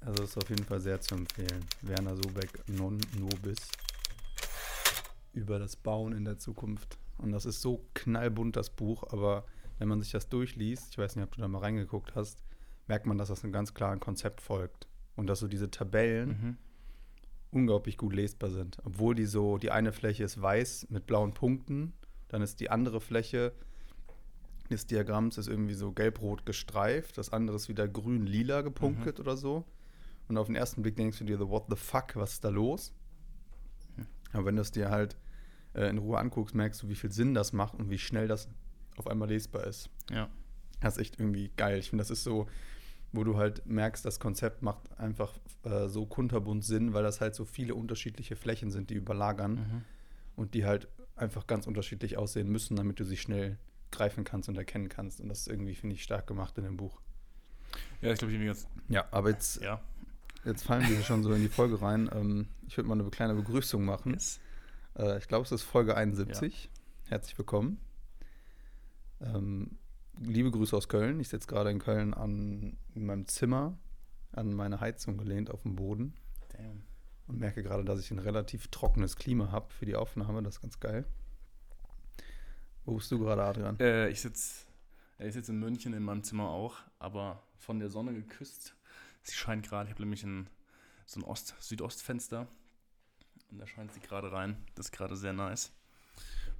Also ist auf jeden Fall sehr zu empfehlen. Werner Sobeck, Non Nobis. Über das Bauen in der Zukunft. Und das ist so knallbunt, das Buch, aber wenn man sich das durchliest, ich weiß nicht, ob du da mal reingeguckt hast, merkt man, dass das einem ganz klaren Konzept folgt. Und dass so diese Tabellen Mhm. unglaublich gut lesbar sind. Obwohl die so, die eine Fläche ist weiß mit blauen Punkten, dann ist die andere Fläche des Diagramms ist irgendwie so gelb-rot gestreift, das andere ist wieder grün-lila gepunktet oder so. Und auf den ersten Blick denkst du dir what the fuck, was ist da los? Aber wenn du es dir halt äh, in Ruhe anguckst, merkst du, wie viel Sinn das macht und wie schnell das auf einmal lesbar ist. Ja. Das ist echt irgendwie geil. Ich finde, das ist so, wo du halt merkst, das Konzept macht einfach äh, so kunterbunt Sinn, weil das halt so viele unterschiedliche Flächen sind, die überlagern Mhm. und die halt einfach ganz unterschiedlich aussehen müssen, damit du sie schnell greifen kannst und erkennen kannst. Und das ist irgendwie, finde ich, stark gemacht in dem Buch. Ja, ich glaube, ich ganz. Ja, aber jetzt, Ja. Jetzt fallen wir schon so in die Folge rein. Ähm, ich würde mal eine kleine Begrüßung machen. Yes. Äh, ich glaube, es ist Folge 71. Herzlich willkommen. Ähm, liebe Grüße aus Köln. Ich sitze gerade in Köln an, in meinem Zimmer, an meine Heizung gelehnt auf dem Boden Damn. und merke gerade, dass ich ein relativ trockenes Klima habe für die Aufnahme. Das ist ganz geil. Wo bist du gerade, Adrian? Äh, ich sitze ich sitz in München in meinem Zimmer auch, aber von der Sonne geküsst. Sie scheint gerade, ich habe nämlich ein, so ein Ost Südostfenster und da scheint sie gerade rein. Das ist gerade sehr nice.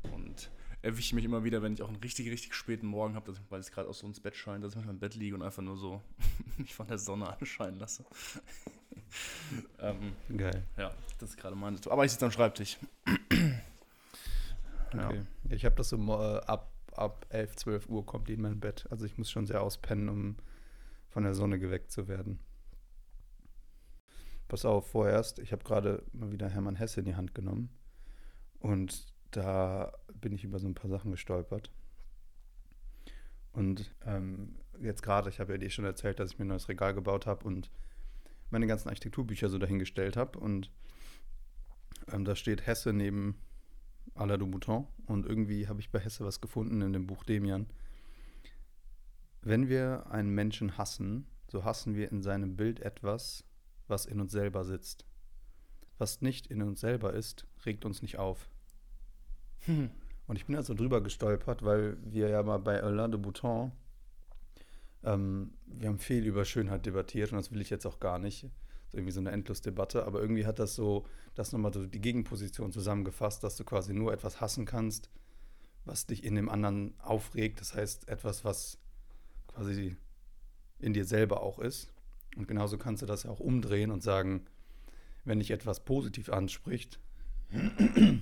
Und erwische mich immer wieder, wenn ich auch einen richtig, richtig späten Morgen habe, weil es gerade auch so ins Bett scheint, dass ich manchmal im Bett liege und einfach nur so mich von der Sonne anscheinen lasse. ähm, Geil. ja, das ist gerade meine. Aber ich sitze am Schreibtisch. Ja. Okay. Ich habe das so äh, ab, ab 11, 12 Uhr kommt die in mein Bett. Also ich muss schon sehr auspennen, um von der Sonne geweckt zu werden. Pass auf, vorerst, ich habe gerade mal wieder Hermann Hesse in die Hand genommen. Und da bin ich über so ein paar Sachen gestolpert. Und ähm, jetzt gerade, ich habe ja dir schon erzählt, dass ich mir ein neues Regal gebaut habe und meine ganzen Architekturbücher so dahingestellt habe. Und ähm, da steht Hesse neben Alain de Bouton. Und irgendwie habe ich bei Hesse was gefunden in dem Buch Demian. Wenn wir einen Menschen hassen, so hassen wir in seinem Bild etwas, was in uns selber sitzt. Was nicht in uns selber ist, regt uns nicht auf. Hm. Und ich bin also drüber gestolpert, weil wir ja mal bei Alain de Bouton, ähm, wir haben viel über Schönheit debattiert und das will ich jetzt auch gar nicht. So irgendwie so eine Endlosdebatte, aber irgendwie hat das so, das nochmal so die Gegenposition zusammengefasst, dass du quasi nur etwas hassen kannst, was dich in dem anderen aufregt. Das heißt, etwas, was quasi in dir selber auch ist. Und genauso kannst du das ja auch umdrehen und sagen, wenn dich etwas positiv anspricht,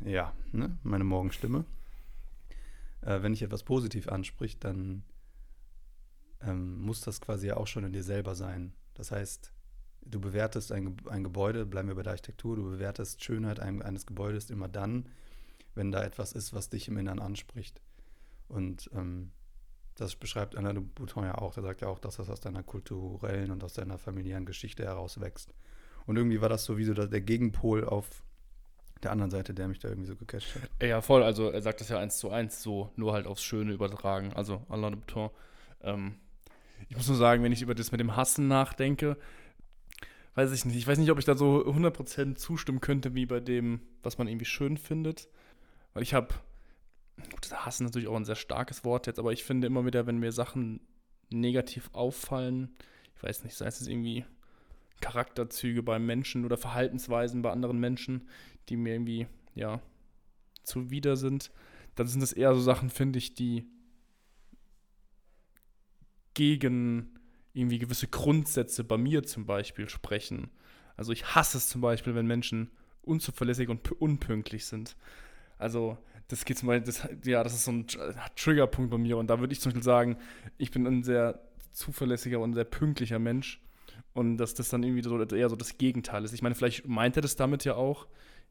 ja, ne, meine Morgenstimme. Äh, wenn dich etwas positiv anspricht, dann ähm, muss das quasi ja auch schon in dir selber sein. Das heißt, du bewertest ein, ein Gebäude, bleiben wir bei der Architektur, du bewertest Schönheit ein, eines Gebäudes immer dann, wenn da etwas ist, was dich im Inneren anspricht. Und ähm, das beschreibt Alain de Bouton ja auch. Der sagt ja auch, dass das aus deiner kulturellen und aus deiner familiären Geschichte heraus wächst. Und irgendwie war das so wie so der Gegenpol auf der anderen Seite, der mich da irgendwie so gecatcht hat. Ja, voll. Also er sagt das ja eins zu eins so, nur halt aufs Schöne übertragen. Also Alain de Botton. Ähm, ich muss nur sagen, wenn ich über das mit dem Hassen nachdenke, weiß ich nicht. Ich weiß nicht, ob ich da so 100% zustimmen könnte, wie bei dem, was man irgendwie schön findet. Weil ich habe, Hassen ist natürlich auch ein sehr starkes Wort jetzt, aber ich finde immer wieder, wenn mir Sachen negativ auffallen, ich weiß nicht, sei es irgendwie Charakterzüge bei Menschen oder Verhaltensweisen bei anderen Menschen, die mir irgendwie, ja, zuwider sind, dann sind das eher so Sachen, finde ich, die gegen irgendwie gewisse Grundsätze bei mir zum Beispiel sprechen. Also ich hasse es zum Beispiel, wenn Menschen unzuverlässig und pü- unpünktlich sind. Also das geht zum Beispiel, das, ja, das ist so ein Tr- Triggerpunkt bei mir und da würde ich zum Beispiel sagen, ich bin ein sehr zuverlässiger und sehr pünktlicher Mensch und dass das dann irgendwie so eher so das Gegenteil ist. Ich meine, vielleicht meint er das damit ja auch.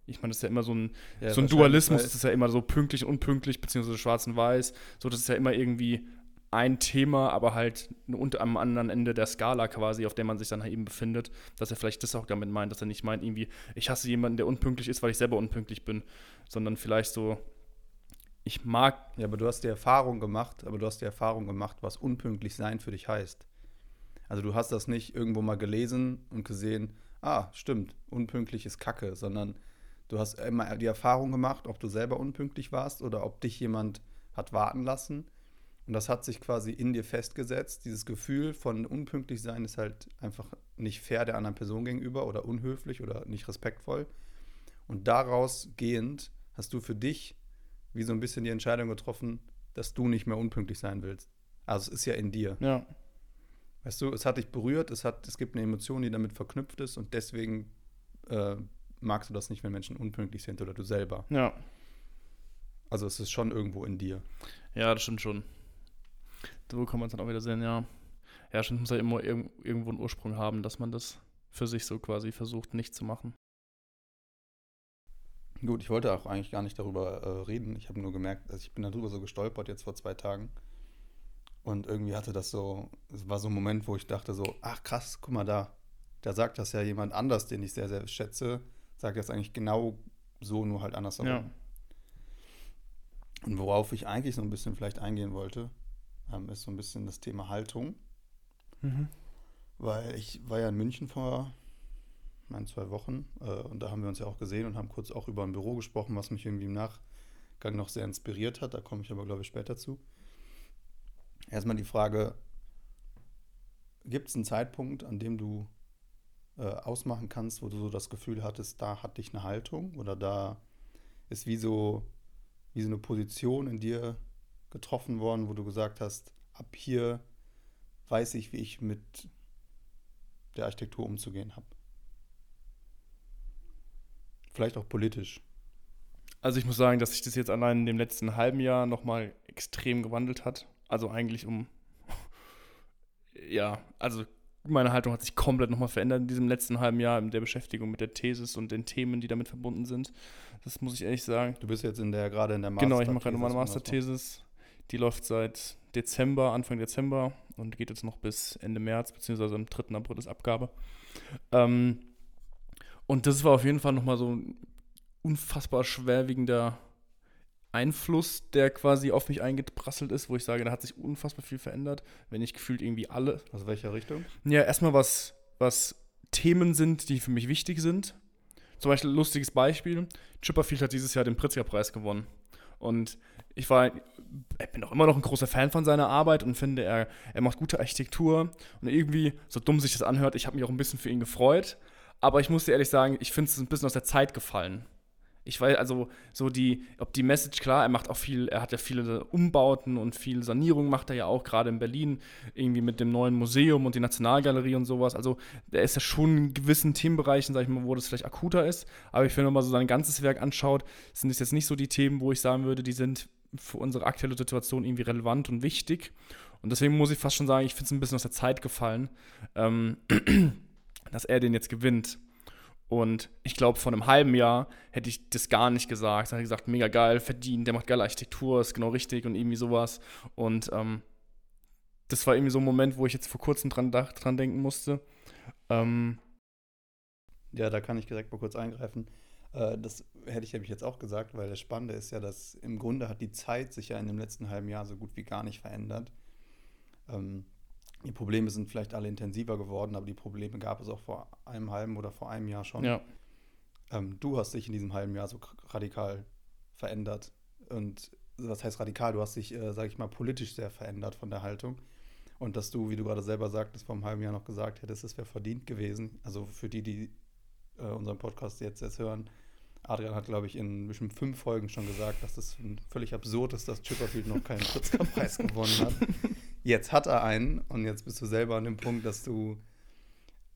Ich meine, das ist ja immer so ein, Ja, so ein Dualismus, das ist ja immer so pünktlich und unpünktlich, beziehungsweise schwarz und weiß. So, das ist ja immer irgendwie ein Thema, aber halt unter am anderen Ende der Skala quasi, auf der man sich dann halt eben befindet, dass er vielleicht das auch damit meint, dass er nicht meint, irgendwie, ich hasse jemanden, der unpünktlich ist, weil ich selber unpünktlich bin, sondern vielleicht so, ich mag, Ja, aber du hast die Erfahrung gemacht, aber du hast die Erfahrung gemacht, was unpünktlich sein für dich heißt. Also du hast das nicht irgendwo mal gelesen und gesehen, ah, stimmt, unpünktlich ist Kacke, sondern du hast immer die Erfahrung gemacht, ob du selber unpünktlich warst oder ob dich jemand hat warten lassen. Und das hat sich quasi in dir festgesetzt. Dieses Gefühl von unpünktlich sein ist halt einfach nicht fair der anderen Person gegenüber oder unhöflich oder nicht respektvoll. Und daraus gehend hast du für dich wie so ein bisschen die Entscheidung getroffen, dass du nicht mehr unpünktlich sein willst. Also es ist ja in dir. Ja. Weißt du, es hat dich berührt, es, hat, es gibt eine Emotion, die damit verknüpft ist und deswegen äh, magst du das nicht, wenn Menschen unpünktlich sind oder du selber. Ja. Also es ist schon irgendwo in dir. Ja, das stimmt schon. So kann man es dann auch wieder sehen, ja. Ja, stimmt, muss ja immer irg irgendwo einen Ursprung haben, dass man das für sich so quasi versucht, nicht zu machen. Gut, ich wollte auch eigentlich gar nicht darüber äh, reden. Ich habe nur gemerkt, also ich bin darüber so gestolpert jetzt vor zwei Tagen. Und irgendwie hatte das so, es war so ein Moment, wo ich dachte so, ach krass, guck mal da. Da sagt das ja jemand anders, den ich sehr, sehr schätze, sagt das eigentlich genau so, nur halt andersherum. Ja. Und worauf ich eigentlich so ein bisschen vielleicht eingehen wollte, ähm, ist so ein bisschen das Thema Haltung. Mhm. Weil ich war ja in München vor meinen zwei Wochen äh, und da haben wir uns ja auch gesehen und haben kurz auch über ein Büro gesprochen, was mich irgendwie im Nachgang noch sehr inspiriert hat. Da komme ich aber, glaube ich, später zu. Erstmal die Frage, gibt es einen Zeitpunkt, an dem du äh, ausmachen kannst, wo du so das Gefühl hattest, da hatte ich eine Haltung oder da ist wie so, wie so eine Position in dir getroffen worden, wo du gesagt hast, ab hier weiß ich, wie ich mit der Architektur umzugehen habe. Vielleicht auch politisch. Also ich muss sagen, dass sich das jetzt allein in dem letzten halben Jahr nochmal extrem gewandelt hat. Also eigentlich um, ja, also meine Haltung hat sich komplett nochmal verändert in diesem letzten halben Jahr in der Beschäftigung mit der Thesis und den Themen, die damit verbunden sind. Das muss ich ehrlich sagen. Du bist jetzt in der gerade in der Master Genau, ich mache gerade meine Masterthesis. Die läuft seit Dezember, Anfang Dezember und geht jetzt noch bis Ende März, beziehungsweise am 3. April ist Abgabe. Ähm, und das war auf jeden Fall nochmal so ein unfassbar schwerwiegender Einfluss, der quasi auf mich eingeprasselt ist, wo ich sage, da hat sich unfassbar viel verändert, wenn ich gefühlt irgendwie alle. Aus welcher Richtung? Ja, erstmal was, was Themen sind, die für mich wichtig sind. Zum Beispiel ein lustiges Beispiel. Chipperfield hat dieses Jahr den Pritzker-Preis gewonnen. Und ich war, ich bin auch immer noch ein großer Fan von seiner Arbeit und finde, er, er macht gute Architektur. Und irgendwie, so dumm sich das anhört, ich habe mich auch ein bisschen für ihn gefreut. Aber ich muss dir ehrlich sagen, ich finde es ein bisschen aus der Zeit gefallen. Ich weiß also so die, ob die Message, klar, er macht auch viel, er hat ja viele Umbauten und viel Sanierung macht er ja auch, gerade in Berlin, irgendwie mit dem neuen Museum und die Nationalgalerie und sowas. Also der ist ja schon in gewissen Themenbereichen, sag ich mal, wo das vielleicht akuter ist. Aber ich finde, wenn man so sein ganzes Werk anschaut, sind es jetzt nicht so die Themen, wo ich sagen würde, die sind für unsere aktuelle Situation irgendwie relevant und wichtig. Und deswegen muss ich fast schon sagen, ich finde es ein bisschen aus der Zeit gefallen, ähm, dass er den jetzt gewinnt. Und ich glaube, vor einem halben Jahr hätte ich das gar nicht gesagt. Da hätte ich gesagt, mega geil, verdient, der macht geile Architektur, ist genau richtig und irgendwie sowas. Und ähm, das war irgendwie so ein Moment, wo ich jetzt vor kurzem dran, dran denken musste. Ähm, ja, da kann ich direkt mal kurz eingreifen. Äh, das hätte ich nämlich jetzt auch gesagt, weil das Spannende ist ja, dass im Grunde hat die Zeit sich ja in dem letzten halben Jahr so gut wie gar nicht verändert. Ähm, die Probleme sind vielleicht alle intensiver geworden, aber die Probleme gab es auch vor einem halben oder vor einem Jahr schon. Ja. Ähm, du hast dich in diesem halben Jahr so radikal verändert. Und was heißt radikal? Du hast dich, äh, sage ich mal, politisch sehr verändert von der Haltung. Und dass du, wie du gerade selber sagtest, vor einem halben Jahr noch gesagt hättest, es wäre verdient gewesen. Also für die, die äh, unseren Podcast jetzt erst hören, Adrian hat, glaube ich, in bestimmt fünf Folgen schon gesagt, dass das völlig absurd ist, dass Chipperfield noch keinen Pritzker-Preis gewonnen hat. Jetzt hat er einen und jetzt bist du selber an dem Punkt, dass du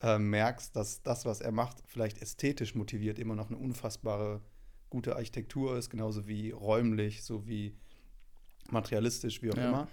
äh, merkst, dass das, was er macht, vielleicht ästhetisch motiviert, immer noch eine unfassbare gute Architektur ist, genauso wie räumlich, so wie materialistisch, wie auch Ja. immer.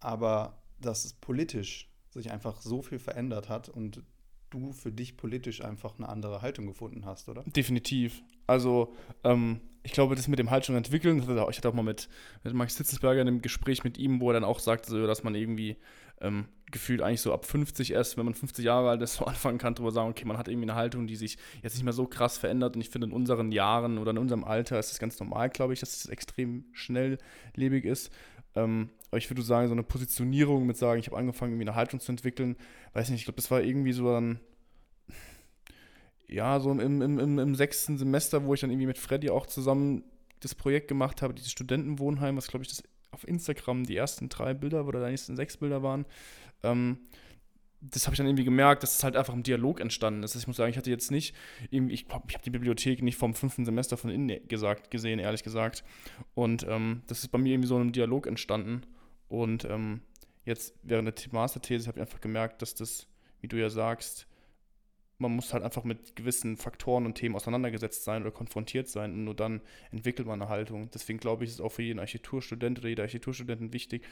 Aber dass es politisch sich einfach so viel verändert hat und du für dich politisch einfach eine andere Haltung gefunden hast, oder? Definitiv. Also, ähm, ich glaube, das mit dem Haltung entwickeln, ich hatte auch mal mit, mit Max Hitzelsberger in einem Gespräch mit ihm, wo er dann auch sagte, so, dass man irgendwie ähm, gefühlt eigentlich so ab 50 erst, wenn man 50 Jahre alt ist, so anfangen kann, darüber sagen, okay, man hat irgendwie eine Haltung, die sich jetzt nicht mehr so krass verändert. Und ich finde, in unseren Jahren oder in unserem Alter ist es ganz normal, glaube ich, dass es extrem schnelllebig ist. Ähm, aber ich würde sagen, so eine Positionierung mit sagen, ich habe angefangen, irgendwie eine Haltung zu entwickeln, weiß nicht, ich glaube, das war irgendwie so dann, ja, so im, im, im, im sechsten Semester, wo ich dann irgendwie mit Freddy auch zusammen das Projekt gemacht habe, dieses Studentenwohnheim, was glaube ich das auf Instagram die ersten drei Bilder oder die nächsten sechs Bilder waren. Ähm, das habe ich dann irgendwie gemerkt, dass es halt einfach im Dialog entstanden ist. Ich muss sagen, ich hatte jetzt nicht, ich, ich habe die Bibliothek nicht vom fünften Semester von innen gesagt, gesehen, ehrlich gesagt. Und ähm, das ist bei mir irgendwie so ein Dialog entstanden. Und ähm, jetzt während der Masterthese habe ich einfach gemerkt, dass das, wie du ja sagst, man muss halt einfach mit gewissen Faktoren und Themen auseinandergesetzt sein oder konfrontiert sein und nur dann entwickelt man eine Haltung. Deswegen glaube ich, ist es auch für jeden Architekturstudent oder jede Architekturstudentin wichtig,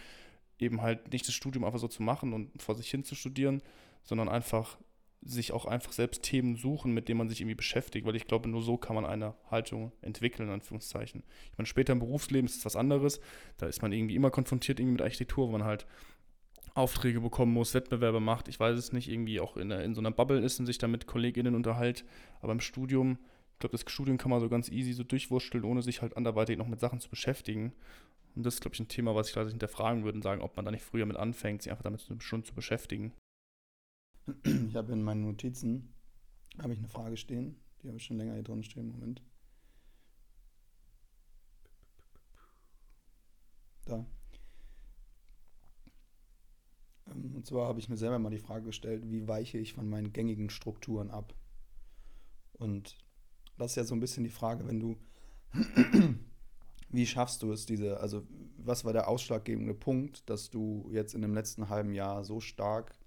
eben halt nicht das Studium einfach so zu machen und vor sich hin zu studieren, sondern einfach sich auch einfach selbst Themen suchen, mit denen man sich irgendwie beschäftigt, weil ich glaube, nur so kann man eine Haltung entwickeln, in Anführungszeichen. Ich meine, später im Berufsleben ist es was anderes, da ist man irgendwie immer konfrontiert irgendwie mit Architektur, wo man halt Aufträge bekommen muss, Wettbewerbe macht, ich weiß es nicht, irgendwie auch in, in so einer Bubble ist und sich da mit KollegInnen unterhält, aber im Studium, ich glaube, das Studium kann man so ganz easy so durchwurschteln, ohne sich halt anderweitig noch mit Sachen zu beschäftigen. Und das ist, glaube ich, ein Thema, was ich gleich hinterfragen würde und sagen, ob man da nicht früher mit anfängt, sich einfach damit schon zu beschäftigen. Ich habe in meinen Notizen habe ich eine Frage stehen, die habe ich schon länger hier drin stehen. Moment. Da. Ähm, und zwar habe ich mir selber mal die Frage gestellt, wie weiche ich von meinen gängigen Strukturen ab? Und das ist ja so ein bisschen die Frage, wenn du wie schaffst du es, diese, also was war der ausschlaggebende Punkt, dass du jetzt in dem letzten halben Jahr so stark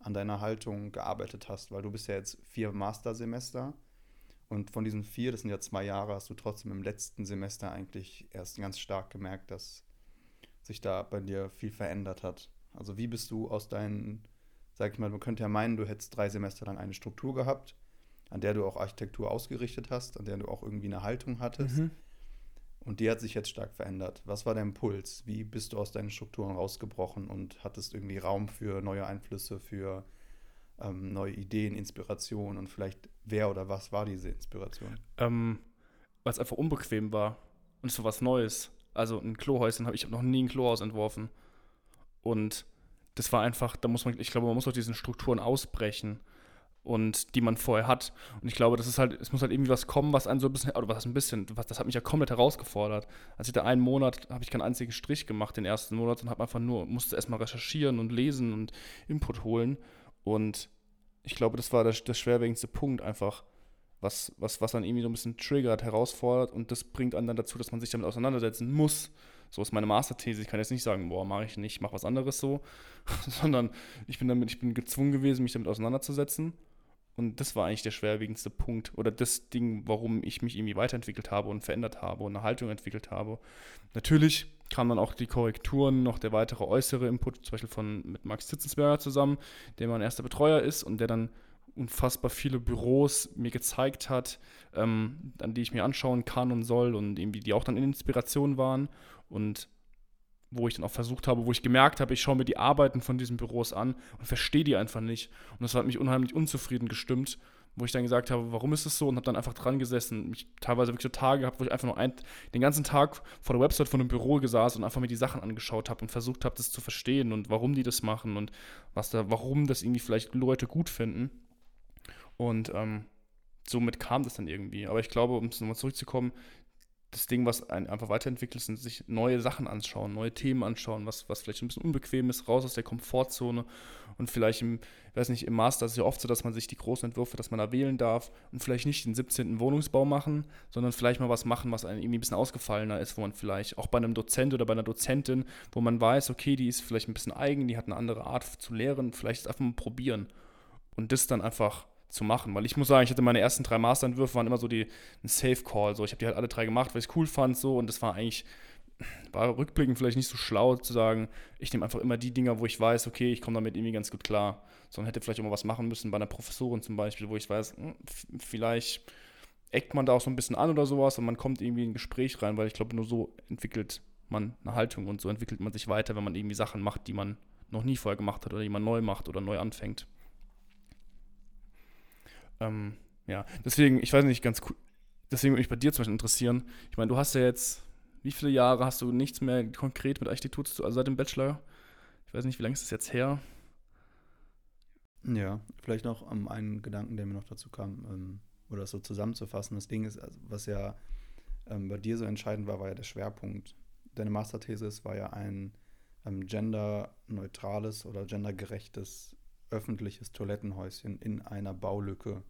an deiner Haltung gearbeitet hast? Weil du bist ja jetzt vier Mastersemester und von diesen vier, das sind ja zwei Jahre, hast du trotzdem im letzten Semester eigentlich erst ganz stark gemerkt, dass sich da bei dir viel verändert hat. Also wie bist du aus deinen, sag ich mal, man könnte ja meinen, du hättest drei Semester lang eine Struktur gehabt, an der du auch Architektur ausgerichtet hast, an der du auch irgendwie eine Haltung hattest. Mhm. Und die hat sich jetzt stark verändert. Was war dein Impuls? Wie bist du aus deinen Strukturen rausgebrochen und hattest irgendwie Raum für neue Einflüsse, für ähm, neue Ideen, Inspiration und vielleicht wer oder was war diese Inspiration? Ähm, Weil es einfach unbequem war und so was Neues. Also ein Klohäuschen habe ich noch nie ein Klohaus entworfen. Und das war einfach, da muss man, ich glaube, man muss aus diesen Strukturen ausbrechen und die man vorher hat. Und ich glaube, das ist halt, es muss halt irgendwie was kommen, was einen so ein bisschen, oder was ein bisschen, was, das hat mich ja komplett herausgefordert. Als ich da einen Monat, habe ich keinen einzigen Strich gemacht, den ersten Monat, und habe einfach nur, musste erstmal recherchieren und lesen und Input holen. Und ich glaube, das war der, der schwerwiegendste Punkt einfach, was, was, was dann irgendwie so ein bisschen triggert, herausfordert und das bringt einen dann dazu, dass man sich damit auseinandersetzen muss. So ist meine Masterthese. Ich kann jetzt nicht sagen, boah, mache ich nicht, mache was anderes so, sondern ich bin damit, ich bin gezwungen gewesen, mich damit auseinanderzusetzen. Und das war eigentlich der schwerwiegendste Punkt oder das Ding, warum ich mich irgendwie weiterentwickelt habe und verändert habe und eine Haltung entwickelt habe. Natürlich kamen dann auch die Korrekturen, noch der weitere äußere Input, zum Beispiel von mit Max Zitzensberger zusammen, der mein erster Betreuer ist und der dann unfassbar viele Büros mir gezeigt hat, ähm, an die ich mir anschauen kann und soll und irgendwie die auch dann Inspiration waren und wo ich dann auch versucht habe, wo ich gemerkt habe, ich schaue mir die Arbeiten von diesen Büros an und verstehe die einfach nicht. Und das hat mich unheimlich unzufrieden gestimmt, wo ich dann gesagt habe, warum ist es so? Und habe dann einfach dran gesessen. Mich teilweise wirklich so Tage gehabt, wo ich einfach nur ein, den ganzen Tag vor der Website von einem Büro gesaß und einfach mir die Sachen angeschaut habe und versucht habe, das zu verstehen und warum die das machen und was da, warum das irgendwie vielleicht Leute gut finden. Und ähm, somit kam das dann irgendwie. Aber ich glaube, um nochmal zurückzukommen, das Ding, was einen einfach weiterentwickelt, sind sich neue Sachen anschauen, neue Themen anschauen, was, was vielleicht ein bisschen unbequem ist, raus aus der Komfortzone und vielleicht im, weiß nicht, im Master ist es ja oft so, dass man sich die großen Entwürfe, dass man da wählen darf und vielleicht nicht den 17. Wohnungsbau machen, sondern vielleicht mal was machen, was einem irgendwie ein bisschen ausgefallener ist, wo man vielleicht auch bei einem Dozent oder bei einer Dozentin, wo man weiß, okay, die ist vielleicht ein bisschen eigen, die hat eine andere Art zu lehren, vielleicht einfach mal probieren und das dann einfach zu machen. Weil ich muss sagen, ich hatte meine ersten drei Masterentwürfe, waren immer so die, ein Safe Call. So. Ich habe die halt alle drei gemacht, weil ich es cool fand. So. Und das war eigentlich, war rückblickend vielleicht nicht so schlau zu sagen, ich nehme einfach immer die Dinger, wo ich weiß, okay, ich komme damit irgendwie ganz gut klar. Sondern hätte vielleicht immer was machen müssen bei einer Professorin zum Beispiel, wo ich weiß, hm, vielleicht eckt man da auch so ein bisschen an oder sowas und man kommt irgendwie in ein Gespräch rein, weil ich glaube, nur so entwickelt man eine Haltung und so entwickelt man sich weiter, wenn man irgendwie Sachen macht, die man noch nie vorher gemacht hat oder die man neu macht oder neu anfängt. Ähm, ja, deswegen, ich weiß nicht, ganz deswegen würde mich bei dir zum Beispiel interessieren. Ich meine, du hast ja jetzt, wie viele Jahre hast du nichts mehr konkret mit Architektur zu tun, also seit dem Bachelor? Ich weiß nicht, wie lange ist das jetzt her? Ja, vielleicht noch um, ähm, einen Gedanken, der mir noch dazu kam, ähm, oder so zusammenzufassen. Das Ding ist, also, was ja ähm, bei dir so entscheidend war, war ja der Schwerpunkt. Deine Masterthesis war ja ein ähm, genderneutrales oder gendergerechtes öffentliches Toilettenhäuschen in einer Baulücke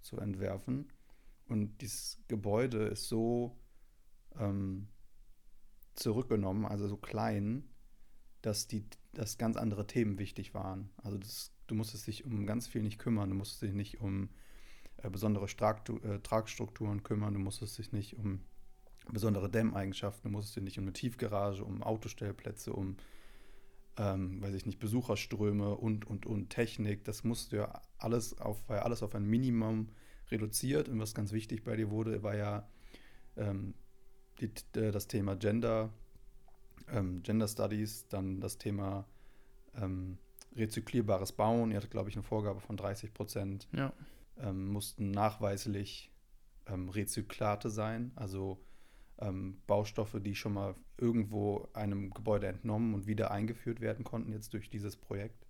zu entwerfen. Und dieses Gebäude ist so ähm, zurückgenommen, also so klein, dass, die, dass ganz andere Themen wichtig waren. Also das, du musstest dich um ganz viel nicht kümmern, du musstest dich nicht um äh, besondere Straktu äh, Tragstrukturen kümmern, du musstest dich nicht um besondere Dämmeigenschaften, du musstest dich nicht um eine Tiefgarage, um Autostellplätze, um ähm, weiß ich nicht, Besucherströme und, und, und Technik. Das musste ja alles auf, war ja alles auf ein Minimum reduziert. Und was ganz wichtig bei dir wurde, war ja ähm, die, das Thema Gender, ähm, Gender Studies, dann das Thema ähm, rezyklierbares Bauen. Ihr hattet, glaube ich, eine Vorgabe von 30 Prozent. Ja. Ähm, mussten nachweislich ähm, Rezyklate sein, also ähm, Baustoffe, die schon mal irgendwo einem Gebäude entnommen und wieder eingeführt werden konnten, jetzt durch dieses Projekt.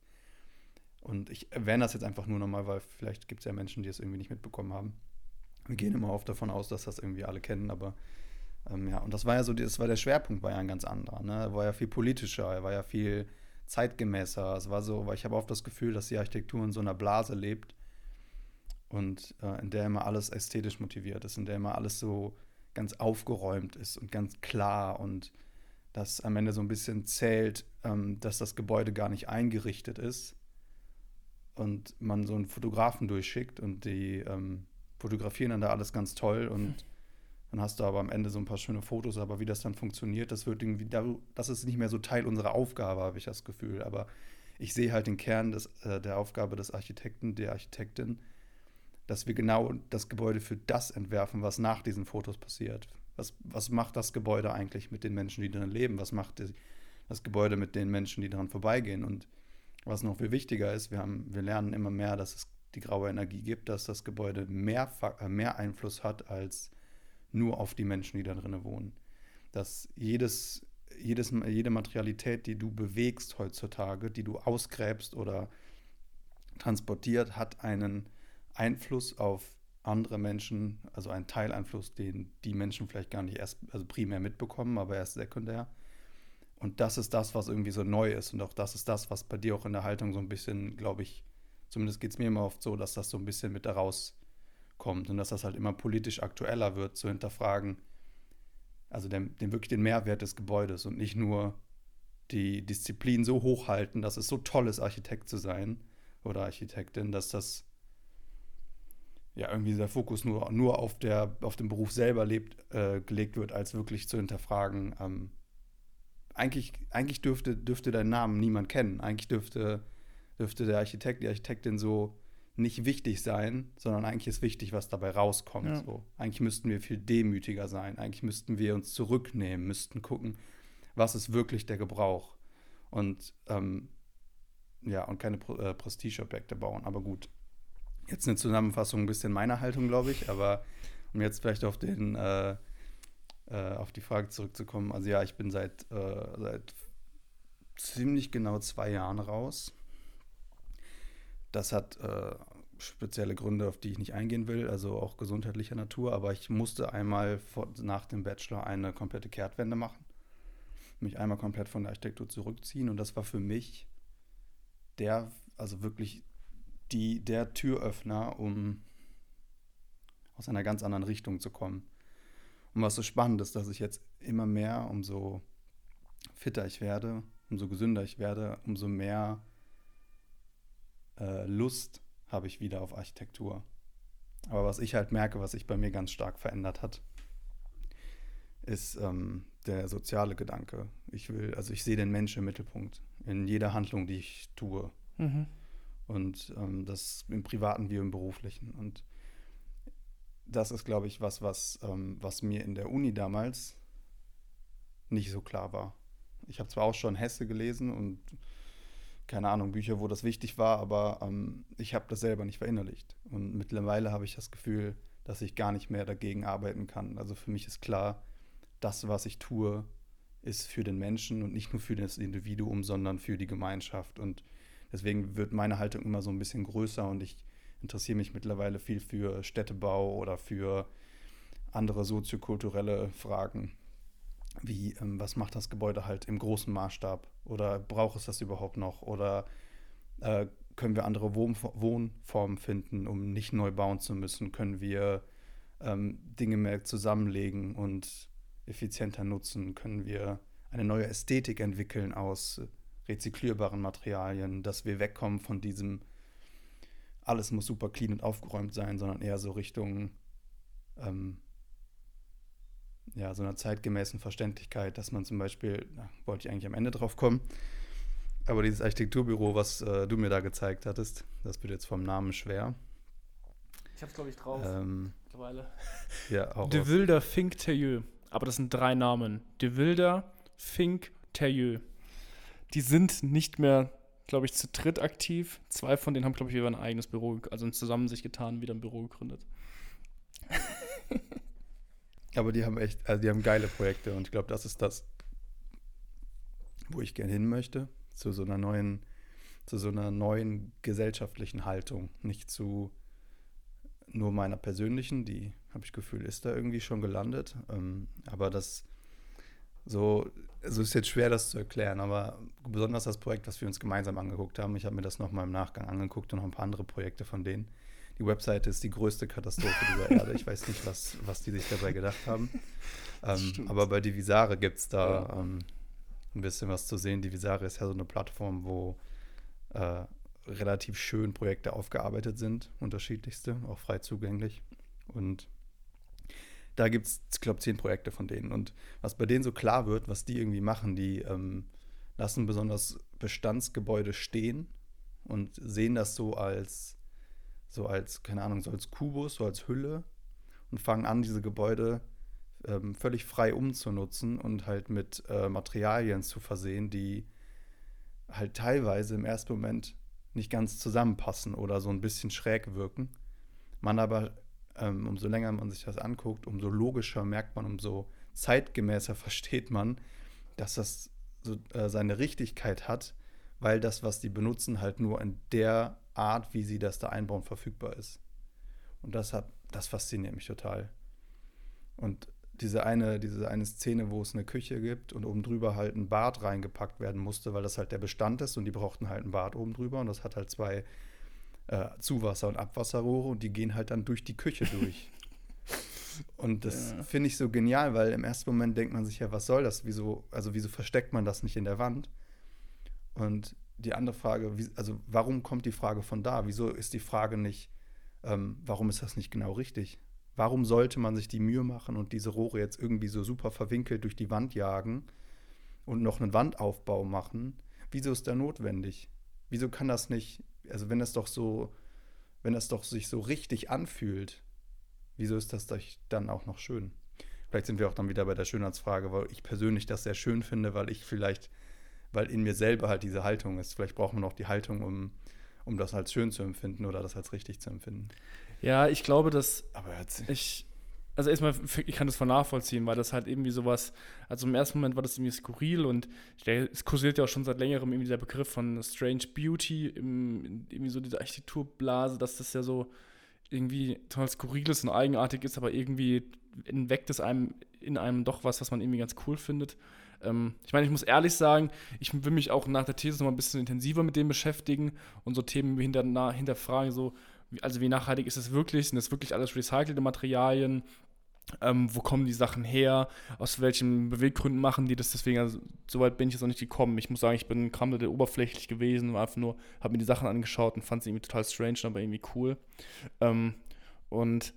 Und ich erwähne das jetzt einfach nur nochmal, weil vielleicht gibt es ja Menschen, die es irgendwie nicht mitbekommen haben. Wir gehen immer oft davon aus, dass das irgendwie alle kennen, aber ähm, ja, und das war ja so, das war der Schwerpunkt, war ja ein ganz anderer. Ne? Er war ja viel politischer, er war ja viel zeitgemäßer. Es war so, weil ich habe oft das Gefühl, dass die Architektur in so einer Blase lebt und äh, in der immer alles ästhetisch motiviert ist, in der immer alles so ganz aufgeräumt ist und ganz klar und dass am Ende so ein bisschen zählt, ähm, dass das Gebäude gar nicht eingerichtet ist und man so einen Fotografen durchschickt und die ähm, fotografieren dann da alles ganz toll und dann hast du aber am Ende so ein paar schöne Fotos, aber wie das dann funktioniert, das wird irgendwie, das ist nicht mehr so Teil unserer Aufgabe, habe ich das Gefühl. Aber ich sehe halt den Kern des, äh, der Aufgabe des Architekten, der Architektin, dass wir genau das Gebäude für das entwerfen, was nach diesen Fotos passiert. Was, was macht das Gebäude eigentlich mit den Menschen, die darin leben? Was macht das Gebäude mit den Menschen, die daran vorbeigehen? Und was noch viel wichtiger ist, wir, haben, wir lernen immer mehr, dass es die graue Energie gibt, dass das Gebäude mehr, äh, mehr Einfluss hat als nur auf die Menschen, die da drinnen wohnen. Dass jedes, jedes, jede Materialität, die du bewegst heutzutage, die du ausgräbst oder transportiert, hat einen Einfluss auf andere Menschen, also einen Teileinfluss, den die Menschen vielleicht gar nicht erst, also primär mitbekommen, aber erst sekundär. Und das ist das, was irgendwie so neu ist. Und auch das ist das, was bei dir auch in der Haltung so ein bisschen, glaube ich, zumindest geht es mir immer oft so, dass das so ein bisschen mit daraus kommt und dass das halt immer politisch aktueller wird, zu hinterfragen, also den, den wirklich den Mehrwert des Gebäudes und nicht nur die Disziplin so hochhalten, dass es so toll ist, Architekt zu sein oder Architektin, dass das ja, irgendwie der Fokus nur, nur auf, der, auf dem Beruf selber lebt, äh, gelegt wird, als wirklich zu hinterfragen. Ähm, eigentlich eigentlich dürfte, dürfte deinen Namen niemand kennen. Eigentlich dürfte, dürfte der Architekt, die Architektin so nicht wichtig sein, sondern eigentlich ist wichtig, was dabei rauskommt. Ja. So. Eigentlich müssten wir viel demütiger sein. Eigentlich müssten wir uns zurücknehmen, müssten gucken, was ist wirklich der Gebrauch. Und ähm, ja, und keine äh, Prestigeobjekte bauen. Aber gut, Jetzt eine Zusammenfassung ein bisschen meiner Haltung, glaube ich, aber um jetzt vielleicht auf den äh, äh, auf die Frage zurückzukommen, also ja, ich bin seit, äh, seit ziemlich genau zwei Jahren raus. Das hat äh, spezielle Gründe, auf die ich nicht eingehen will, also auch gesundheitlicher Natur, aber ich musste einmal vor, nach dem Bachelor eine komplette Kehrtwende machen, mich einmal komplett von der Architektur zurückziehen und das war für mich der, also wirklich die, der Türöffner, um aus einer ganz anderen Richtung zu kommen. Und was so spannend ist, dass ich jetzt immer mehr, umso fitter ich werde, umso gesünder ich werde, umso mehr äh, Lust habe ich wieder auf Architektur. Aber was ich halt merke, was sich bei mir ganz stark verändert hat, ist ähm, der soziale Gedanke. Ich will, also ich sehe den Menschen im Mittelpunkt in jeder Handlung, die ich tue. Mhm. Und ähm, das im Privaten wie im Beruflichen. Und das ist, glaube ich, was, was, ähm, was mir in der Uni damals nicht so klar war. Ich habe zwar auch schon Hesse gelesen und keine Ahnung, Bücher, wo das wichtig war, aber ähm, ich habe das selber nicht verinnerlicht. Und mittlerweile habe ich das Gefühl, dass ich gar nicht mehr dagegen arbeiten kann. Also für mich ist klar, das, was ich tue, ist für den Menschen und nicht nur für das Individuum, sondern für die Gemeinschaft. Und deswegen wird meine Haltung immer so ein bisschen größer und ich interessiere mich mittlerweile viel für Städtebau oder für andere soziokulturelle Fragen wie, ähm, was macht das Gebäude halt im großen Maßstab? Oder braucht es das überhaupt noch? Oder äh, können wir andere Wohn Wohnformen finden, um nicht neu bauen zu müssen? Können wir ähm, Dinge mehr zusammenlegen und effizienter nutzen? Können wir eine neue Ästhetik entwickeln aus rezyklierbaren Materialien, dass wir wegkommen von diesem, alles muss super clean und aufgeräumt sein, sondern eher so Richtung ähm, ja, so einer zeitgemäßen Verständlichkeit, dass man zum Beispiel, na, wollte ich eigentlich am Ende drauf kommen, aber dieses Architekturbüro, was äh, du mir da gezeigt hattest, das wird jetzt vom Namen schwer. Ich hab's, glaube ich, drauf. Ähm, mittlerweile. Ja, auch. De Wilder Fink Terrieux. Aber das sind drei Namen. De Wilder Fink Terrieux. Die sind nicht mehr, glaube ich, zu dritt aktiv. Zwei von denen haben, glaube ich, wieder ein eigenes Büro, also zusammen sich getan, wieder ein Büro gegründet. Aber die haben echt, also die haben geile Projekte und ich glaube, das ist das, wo ich gerne hin möchte, zu so einer neuen, zu so einer neuen gesellschaftlichen Haltung, nicht zu nur meiner persönlichen, die habe ich Gefühl, ist da irgendwie schon gelandet. Ähm, aber das so, also ist jetzt schwer, das zu erklären, aber besonders das Projekt, was wir uns gemeinsam angeguckt haben, ich habe mir das nochmal im Nachgang angeguckt und noch ein paar andere Projekte von denen die Webseite ist die größte Katastrophe dieser Erde. Ich weiß nicht, was, was die sich dabei gedacht haben. Ähm, aber bei Divisare gibt es da ja. ähm, ein bisschen was zu sehen. Divisare ist ja so eine Plattform, wo äh, relativ schön Projekte aufgearbeitet sind, unterschiedlichste, auch frei zugänglich. Und da gibt es, ich glaube, zehn Projekte von denen. Und was bei denen so klar wird, was die irgendwie machen, die ähm, lassen besonders Bestandsgebäude stehen und sehen das so als so als, keine Ahnung, so als Kubus, so als Hülle und fangen an, diese Gebäude ähm, völlig frei umzunutzen und halt mit äh, Materialien zu versehen, die halt teilweise im ersten Moment nicht ganz zusammenpassen oder so ein bisschen schräg wirken. Man aber, ähm, umso länger man sich das anguckt, umso logischer merkt man, umso zeitgemäßer versteht man, dass das so, äh, seine Richtigkeit hat, weil das, was die benutzen, halt nur in der Art, wie sie das da einbauen, verfügbar ist. Und das hat, das fasziniert mich total. Und diese eine, diese eine Szene, wo es eine Küche gibt und oben drüber halt ein Bad reingepackt werden musste, weil das halt der Bestand ist und die brauchten halt ein Bad oben drüber und das hat halt zwei äh, Zuwasser- und Abwasserrohre und die gehen halt dann durch die Küche durch. und das ja. finde ich so genial, weil im ersten Moment denkt man sich ja, was soll das? Wieso, also wieso versteckt man das nicht in der Wand? Und die andere Frage, wie, also warum kommt die Frage von da? Wieso ist die Frage nicht, ähm, warum ist das nicht genau richtig? Warum sollte man sich die Mühe machen und diese Rohre jetzt irgendwie so super verwinkelt durch die Wand jagen und noch einen Wandaufbau machen? Wieso ist der notwendig? Wieso kann das nicht, also wenn das doch so, wenn das doch sich so richtig anfühlt, wieso ist das dann auch noch schön? Vielleicht sind wir auch dann wieder bei der Schönheitsfrage, weil ich persönlich das sehr schön finde, weil ich vielleicht weil in mir selber halt diese Haltung ist. Vielleicht braucht man auch die Haltung, um, um das als schön zu empfinden oder das als richtig zu empfinden. Ja, ich glaube, dass Aber ich, also erstmal, ich kann das von nachvollziehen, weil das halt irgendwie sowas, also im ersten Moment war das irgendwie skurril und es kursiert ja auch schon seit längerem irgendwie der Begriff von Strange Beauty, irgendwie so diese Architekturblase, dass das ja so irgendwie total skurril ist und eigenartig ist, aber irgendwie weckt es einem in einem doch was, was man irgendwie ganz cool findet. Ähm, ich meine, ich muss ehrlich sagen, ich will mich auch nach der These noch mal ein bisschen intensiver mit dem beschäftigen und so Themen hinter, hinterfragen, so, also wie nachhaltig ist es wirklich? Sind das wirklich alles recycelte Materialien? Ähm, wo kommen die Sachen her? Aus welchen Beweggründen machen die das? Deswegen, also, soweit bin ich jetzt noch nicht gekommen. Ich muss sagen, ich bin da oberflächlich gewesen, war einfach nur, habe mir die Sachen angeschaut und fand sie irgendwie total strange, aber irgendwie cool. Ähm, und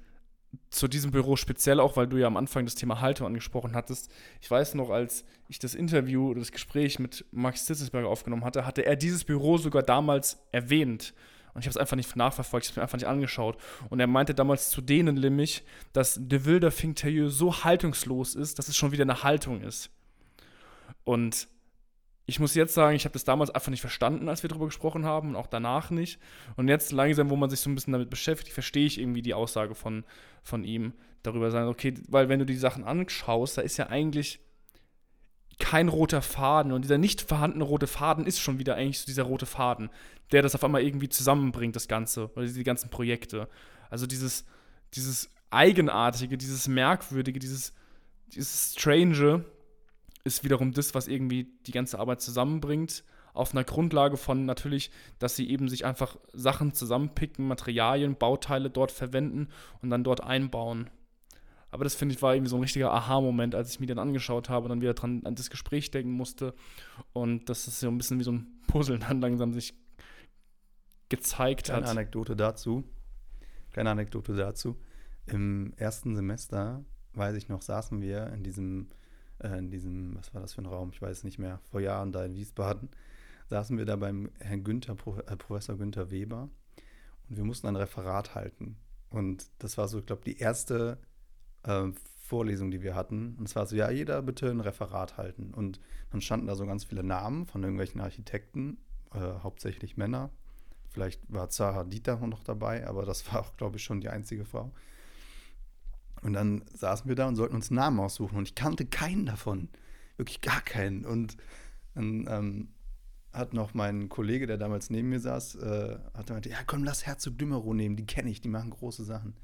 zu diesem Büro speziell auch, weil du ja am Anfang das Thema Haltung angesprochen hattest. Ich weiß noch, als ich das Interview oder das Gespräch mit Max Zitzesberger aufgenommen hatte, hatte er dieses Büro sogar damals erwähnt. Und ich habe es einfach nicht nachverfolgt, ich habe es mir einfach nicht angeschaut. Und er meinte damals zu denen nämlich, dass De Wilder Finktelieu so haltungslos ist, dass es schon wieder eine Haltung ist. Und ich muss jetzt sagen, ich habe das damals einfach nicht verstanden, als wir darüber gesprochen haben und auch danach nicht. Und jetzt langsam, wo man sich so ein bisschen damit beschäftigt, verstehe ich irgendwie die Aussage von, von ihm darüber sagen, okay, weil wenn du die Sachen anschaust, da ist ja eigentlich kein roter Faden und dieser nicht vorhandene rote Faden ist schon wieder eigentlich so dieser rote Faden, der das auf einmal irgendwie zusammenbringt, das Ganze, oder die ganzen Projekte. Also dieses, dieses Eigenartige, dieses Merkwürdige, dieses, dieses Strange ist wiederum das, was irgendwie die ganze Arbeit zusammenbringt. Auf einer Grundlage von natürlich, dass sie eben sich einfach Sachen zusammenpicken, Materialien, Bauteile dort verwenden und dann dort einbauen. Aber das finde ich war irgendwie so ein richtiger Aha-Moment, als ich mir den angeschaut habe und dann wieder dran an das Gespräch denken musste. Und das ist so ein bisschen wie so ein Puzzle dann langsam sich gezeigt Kleine hat. Anekdote dazu. Kleine Anekdote dazu. Im ersten Semester, weiß ich noch, saßen wir in diesem, äh, in diesem, was war das für ein Raum? Ich weiß nicht mehr, vor Jahren da in Wiesbaden, saßen wir da beim Herrn Günther, Pro, äh, Professor Günther Weber und wir mussten ein Referat halten. Und das war so, ich glaube, die erste äh, Vorlesung, die wir hatten. Und zwar so, ja, jeder bitte ein Referat halten. Und dann standen da so ganz viele Namen von irgendwelchen Architekten, äh, hauptsächlich Männer. Vielleicht war Zaha Dieter noch dabei, aber das war auch, glaube ich, schon die einzige Frau. Und dann saßen wir da und sollten uns Namen aussuchen. Und ich kannte keinen davon. Wirklich gar keinen. Und dann ähm, hat noch mein Kollege, der damals neben mir saß, äh, hat gemeint, ja komm, lass Herzog Dümmerow nehmen, die kenne ich, die machen große Sachen.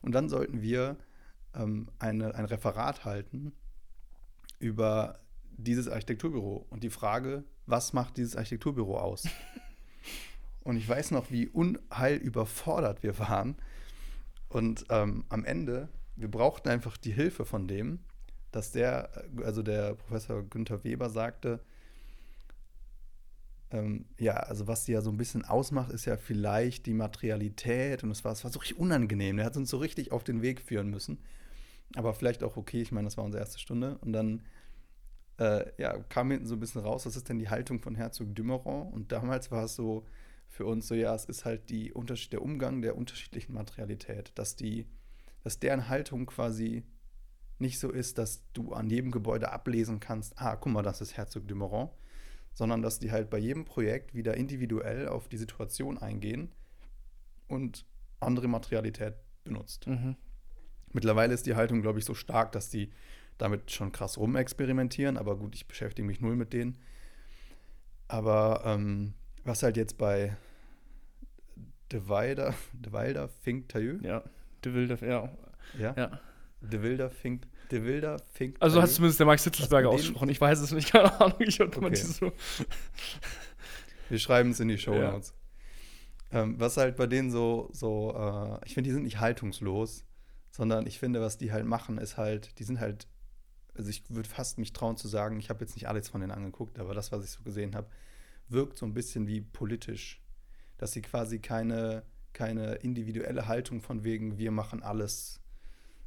Und dann sollten wir ähm, eine, ein Referat halten über dieses Architekturbüro und die Frage, was macht dieses Architekturbüro aus? und ich weiß noch, wie unheil überfordert wir waren. Und ähm, am Ende, wir brauchten einfach die Hilfe von dem, dass der, also der Professor Günther Weber sagte, ähm, ja, also was sie ja so ein bisschen ausmacht, ist ja vielleicht die Materialität und es war, es war so richtig unangenehm. Der hat uns so richtig auf den Weg führen müssen. Aber vielleicht auch okay, ich meine, das war unsere erste Stunde. Und dann äh, ja, kam hinten so ein bisschen raus, was ist denn die Haltung von Herzog Dümmeron? Und damals war es so für uns so, ja, es ist halt die Unterschied, der Umgang der unterschiedlichen Materialität, dass die, dass deren Haltung quasi nicht so ist, dass du an jedem Gebäude ablesen kannst, ah, guck mal, das ist Herzog Dümmeron, sondern dass die halt bei jedem Projekt wieder individuell auf die Situation eingehen und andere Materialität benutzt. Mhm. Mittlerweile ist die Haltung, glaube ich, so stark, dass die damit schon krass rumexperimentieren. Aber gut, ich beschäftige mich null mit denen. Aber ähm, was halt jetzt bei De Wilder, De Wilder Fink Tailleux? Ja, De Wilder, ja. Ja. ja. De Wilder Fink, De Wilder Fink Also hat zumindest der Max Hitzelsberger ausgesprochen. Ich weiß es nicht, keine Ahnung. Ich okay. okay. so. Wir schreiben es in die Show Notes. Ja. Ähm, was halt bei denen so, so äh, ich finde, die sind nicht haltungslos, sondern ich finde, was die halt machen, ist halt, die sind halt, also ich würde fast mich trauen zu sagen, ich habe jetzt nicht alles von denen angeguckt, aber das, was ich so gesehen habe, wirkt so ein bisschen wie politisch. Dass sie quasi keine, keine individuelle Haltung von wegen, wir machen alles,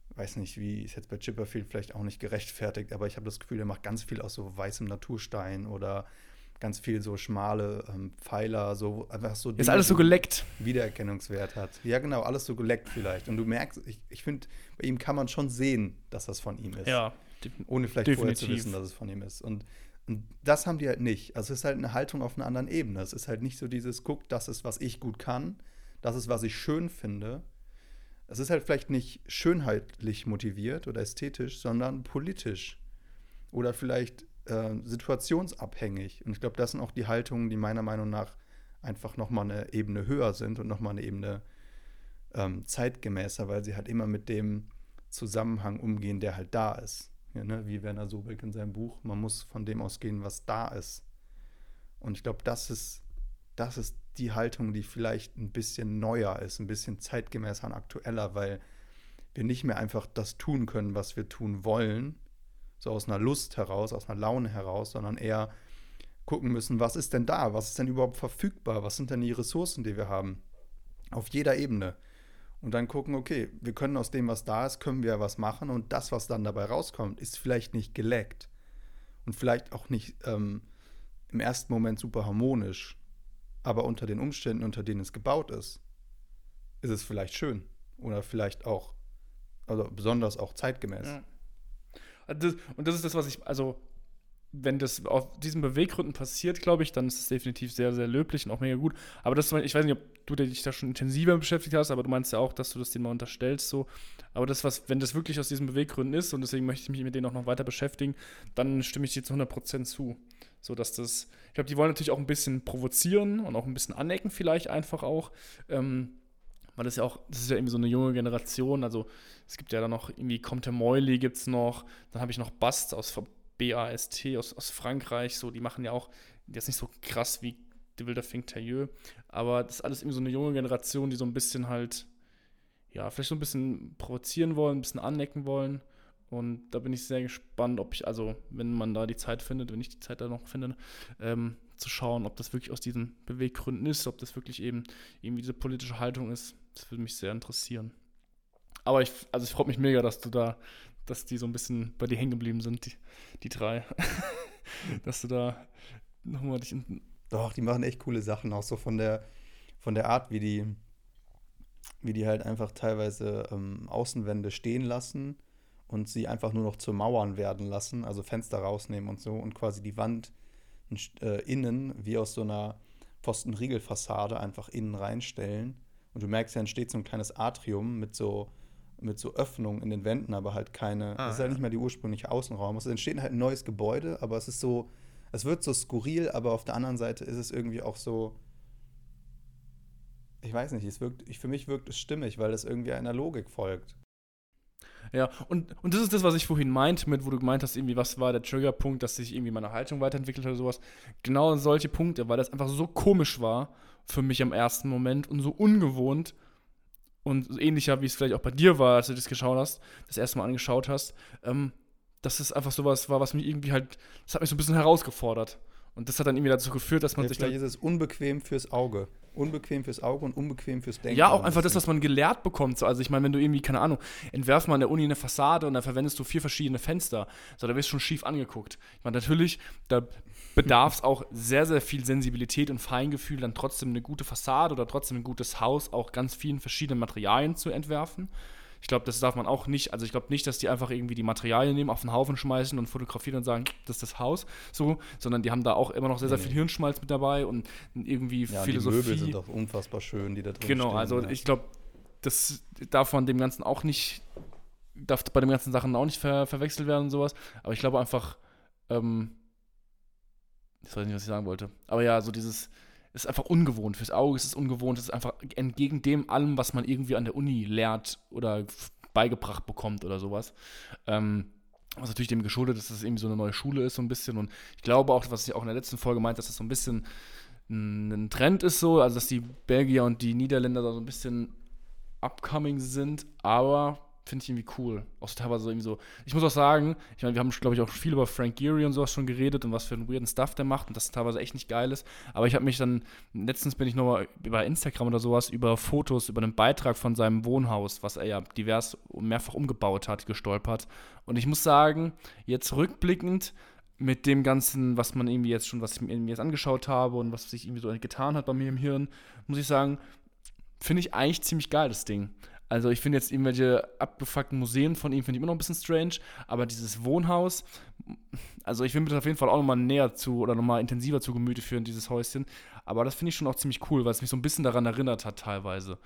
weiß nicht, wie ist jetzt bei Chipperfield vielleicht auch nicht gerechtfertigt, aber ich habe das Gefühl, der macht ganz viel aus so weißem Naturstein oder ganz viel so schmale ähm, Pfeiler, so einfach so. Ist alles so geleckt. Wiedererkennungswert hat. Ja, genau, alles so geleckt vielleicht. Und du merkst, ich, ich finde, bei ihm kann man schon sehen, dass das von ihm ist. Ja. Ohne vielleicht definitiv. vorher zu wissen, dass es von ihm ist. Und, und das haben die halt nicht. Also es ist halt eine Haltung auf einer anderen Ebene. Es ist halt nicht so dieses, guck, das ist, was ich gut kann, das ist, was ich schön finde. Es ist halt vielleicht nicht schönheitlich motiviert oder ästhetisch, sondern politisch. Oder vielleicht äh, situationsabhängig. Und ich glaube, das sind auch die Haltungen, die meiner Meinung nach einfach nochmal eine Ebene höher sind und nochmal eine Ebene ähm, zeitgemäßer, weil sie halt immer mit dem Zusammenhang umgehen, der halt da ist. Ja, ne? Wie Werner Sobeck in seinem Buch, man muss von dem ausgehen, was da ist. Und ich glaube, das ist, das ist die Haltung, die vielleicht ein bisschen neuer ist, ein bisschen zeitgemäßer und aktueller, weil wir nicht mehr einfach das tun können, was wir tun wollen, so aus einer Lust heraus, aus einer Laune heraus, sondern eher gucken müssen, was ist denn da, was ist denn überhaupt verfügbar, was sind denn die Ressourcen, die wir haben, auf jeder Ebene. Und dann gucken, okay, wir können aus dem, was da ist, können wir was machen. Und das, was dann dabei rauskommt, ist vielleicht nicht geleckt. Und vielleicht auch nicht ähm, im ersten Moment super harmonisch, aber unter den Umständen, unter denen es gebaut ist, ist es vielleicht schön. Oder vielleicht auch, also besonders auch zeitgemäß. Ja. Das, und das ist das, was ich, also wenn das auf diesen Beweggründen passiert, glaube ich, dann ist es definitiv sehr, sehr löblich und auch mega gut. Aber das, ich weiß nicht, ob du dich da schon intensiver beschäftigt hast, aber du meinst ja auch, dass du das denen mal unterstellst, so. Aber das, was, wenn das wirklich aus diesen Beweggründen ist und deswegen möchte ich mich mit denen auch noch weiter beschäftigen, dann stimme ich dir zu 100% zu. So dass das, ich glaube, die wollen natürlich auch ein bisschen provozieren und auch ein bisschen anecken, vielleicht einfach auch. Ähm, weil das ja auch, das ist ja irgendwie so eine junge Generation, also es gibt ja dann noch irgendwie Comte Moily gibt es noch, dann habe ich noch Bast aus BAST aus, aus Frankreich, so, die machen ja auch jetzt nicht so krass wie De Wilder Fink Tailleux, aber das ist alles irgendwie so eine junge Generation, die so ein bisschen halt, ja, vielleicht so ein bisschen provozieren wollen, ein bisschen anecken wollen. Und da bin ich sehr gespannt, ob ich, also, wenn man da die Zeit findet, wenn ich die Zeit da noch finde, ähm, zu schauen, ob das wirklich aus diesen Beweggründen ist, ob das wirklich eben irgendwie diese politische Haltung ist. Das würde mich sehr interessieren. Aber ich, also ich freue mich mega, dass du da dass die so ein bisschen bei dir hängen geblieben sind, die, die drei. dass du da nochmal dich. Doch, die machen echt coole Sachen, auch so von der, von der Art, wie die, wie die halt einfach teilweise ähm, Außenwände stehen lassen und sie einfach nur noch zu Mauern werden lassen, also Fenster rausnehmen und so und quasi die Wand äh, innen wie aus so einer Pfostenriegelfassade einfach innen reinstellen. Und du merkst, ja entsteht so ein kleines Atrium mit so mit so Öffnungen in den Wänden, aber halt keine. Ah, das ist halt ja. nicht mehr die ursprüngliche Außenraum. Es entsteht halt ein neues Gebäude, aber es ist so. Es wird so skurril, aber auf der anderen Seite ist es irgendwie auch so. Ich weiß nicht, es wirkt, ich, für mich wirkt es stimmig, weil es irgendwie einer Logik folgt. Ja, und, und das ist das, was ich vorhin meinte, mit, wo du gemeint hast, irgendwie, was war der Triggerpunkt, dass sich irgendwie meine Haltung weiterentwickelt oder sowas. Genau solche Punkte, weil das einfach so komisch war für mich am ersten Moment und so ungewohnt, und ähnlicher, wie es vielleicht auch bei dir war, als du das geschaut hast, das erste Mal angeschaut hast, ähm, dass es einfach sowas war, was mich irgendwie halt, das hat mich so ein bisschen herausgefordert. Und das hat dann irgendwie dazu geführt, dass man ja, sich. Vielleicht ist es unbequem fürs Auge. Unbequem fürs Auge und unbequem fürs Denken. Ja, auch einfach das, was man gelehrt bekommt. So, also ich meine, wenn du irgendwie, keine Ahnung, entwerf mal an der Uni eine Fassade und dann verwendest du vier verschiedene Fenster. So, da wirst du schon schief angeguckt. Ich meine, natürlich, da bedarf es auch sehr, sehr viel Sensibilität und Feingefühl, dann trotzdem eine gute Fassade oder trotzdem ein gutes Haus auch ganz vielen verschiedenen Materialien zu entwerfen. Ich glaube, das darf man auch nicht, also ich glaube nicht, dass die einfach irgendwie die Materialien nehmen, auf den Haufen schmeißen und fotografieren und sagen, das ist das Haus, so, sondern die haben da auch immer noch sehr, sehr viel Hirnschmalz mit dabei und irgendwie ja, Philosophie. Die Möbel sind doch unfassbar schön, die da drin Genau, stehen, also ja. ich glaube, das darf von dem Ganzen auch nicht, darf bei den ganzen Sachen auch nicht ver verwechselt werden und sowas, aber ich glaube einfach, ähm, ich weiß nicht, was ich sagen wollte. Aber ja, so dieses, ist einfach ungewohnt. Fürs Auge ist es ungewohnt. Es ist einfach entgegen dem allem, was man irgendwie an der Uni lernt oder beigebracht bekommt oder sowas. Ähm, was natürlich dem geschuldet ist, dass es irgendwie so eine neue Schule ist, so ein bisschen. Und ich glaube auch, was ich auch in der letzten Folge meinte, dass das so ein bisschen ein Trend ist, so, also dass die Belgier und die Niederländer da so ein bisschen upcoming sind, aber finde ich irgendwie cool. Auch so teilweise irgendwie so. Ich muss auch sagen, ich meine, wir haben, glaube ich, auch viel über Frank Geary und sowas schon geredet und was für einen weirden Stuff der macht und das teilweise echt nicht geil ist. Aber ich habe mich dann, letztens bin ich nochmal über Instagram oder sowas, über Fotos, über einen Beitrag von seinem Wohnhaus, was er ja divers mehrfach umgebaut hat, gestolpert. Und ich muss sagen, jetzt rückblickend, mit dem Ganzen, was man irgendwie jetzt schon, was ich mir jetzt angeschaut habe und was sich irgendwie so getan hat bei mir im Hirn, muss ich sagen, finde ich eigentlich ziemlich geil, das Ding. Also ich finde jetzt irgendwelche abgefuckten Museen von ihm finde ich immer noch ein bisschen strange, aber dieses Wohnhaus, also ich will mir das auf jeden Fall auch nochmal näher zu oder nochmal intensiver zu Gemüte führen, dieses Häuschen. Aber das finde ich schon auch ziemlich cool, weil es mich so ein bisschen daran erinnert hat teilweise.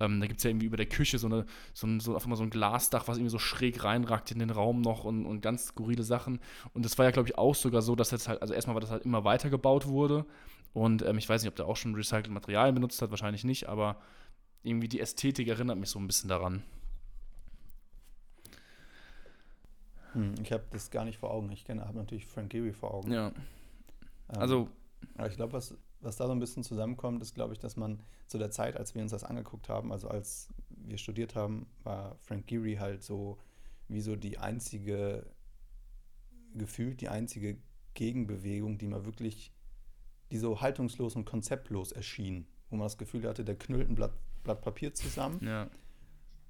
Ähm, da gibt es ja irgendwie über der Küche so, eine, so, ein, so einfach mal so ein Glasdach, was irgendwie so schräg reinragt in den Raum noch und, und ganz skurrile Sachen. Und das war ja, glaube ich, auch sogar so, dass jetzt halt, also erstmal war das halt immer weitergebaut wurde. Und ähm, ich weiß nicht, ob der auch schon recycelte Materialien benutzt hat, wahrscheinlich nicht, aber irgendwie die Ästhetik erinnert mich so ein bisschen daran. Hm, ich habe das gar nicht vor Augen. Ich kenne, habe natürlich Frank Gehry vor Augen. Ja. Ähm, also. Aber ich glaube, was, was da so ein bisschen zusammenkommt, ist, glaube ich, dass man zu der Zeit, als wir uns das angeguckt haben, also als wir studiert haben, war Frank Gehry halt so wie so die einzige, gefühlt die einzige Gegenbewegung, die man wirklich, die so haltungslos und konzeptlos erschien, wo man das Gefühl hatte, der knüllt ein Blatt Blatt Papier zusammen. Ja.